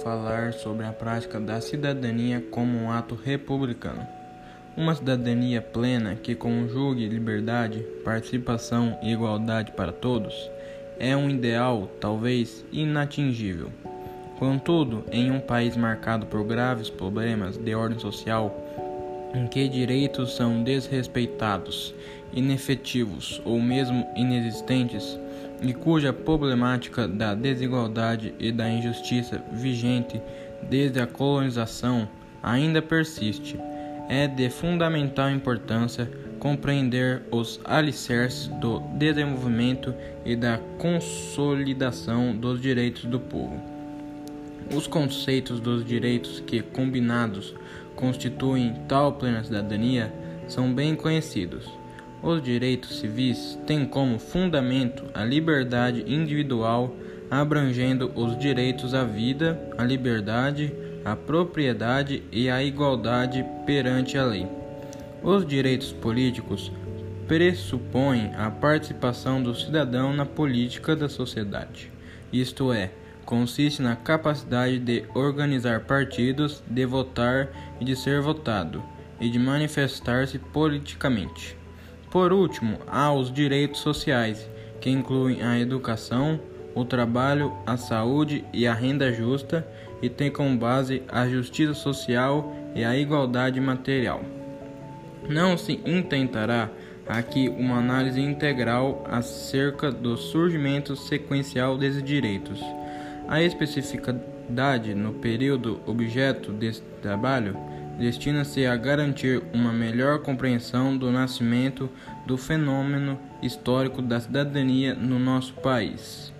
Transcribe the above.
falar sobre a prática da cidadania como um ato republicano. Uma cidadania plena que conjugue liberdade, participação e igualdade para todos é um ideal talvez inatingível. Contudo, em um país marcado por graves problemas de ordem social, em que direitos são desrespeitados, inefetivos ou mesmo inexistentes, e cuja problemática da desigualdade e da injustiça vigente desde a colonização ainda persiste, é de fundamental importância compreender os alicerces do desenvolvimento e da consolidação dos direitos do povo. Os conceitos dos direitos que, combinados, constituem tal plena cidadania são bem conhecidos. Os direitos civis têm como fundamento a liberdade individual, abrangendo os direitos à vida, à liberdade, à propriedade e à igualdade perante a lei. Os direitos políticos pressupõem a participação do cidadão na política da sociedade, isto é, consiste na capacidade de organizar partidos, de votar e de ser votado, e de manifestar-se politicamente. Por último, há os direitos sociais, que incluem a educação, o trabalho, a saúde e a renda justa, e têm como base a justiça social e a igualdade material. Não se intentará aqui uma análise integral acerca do surgimento sequencial desses direitos. A especificidade no período objeto deste trabalho destina-se a garantir uma melhor compreensão do nascimento do fenômeno histórico da cidadania no nosso país.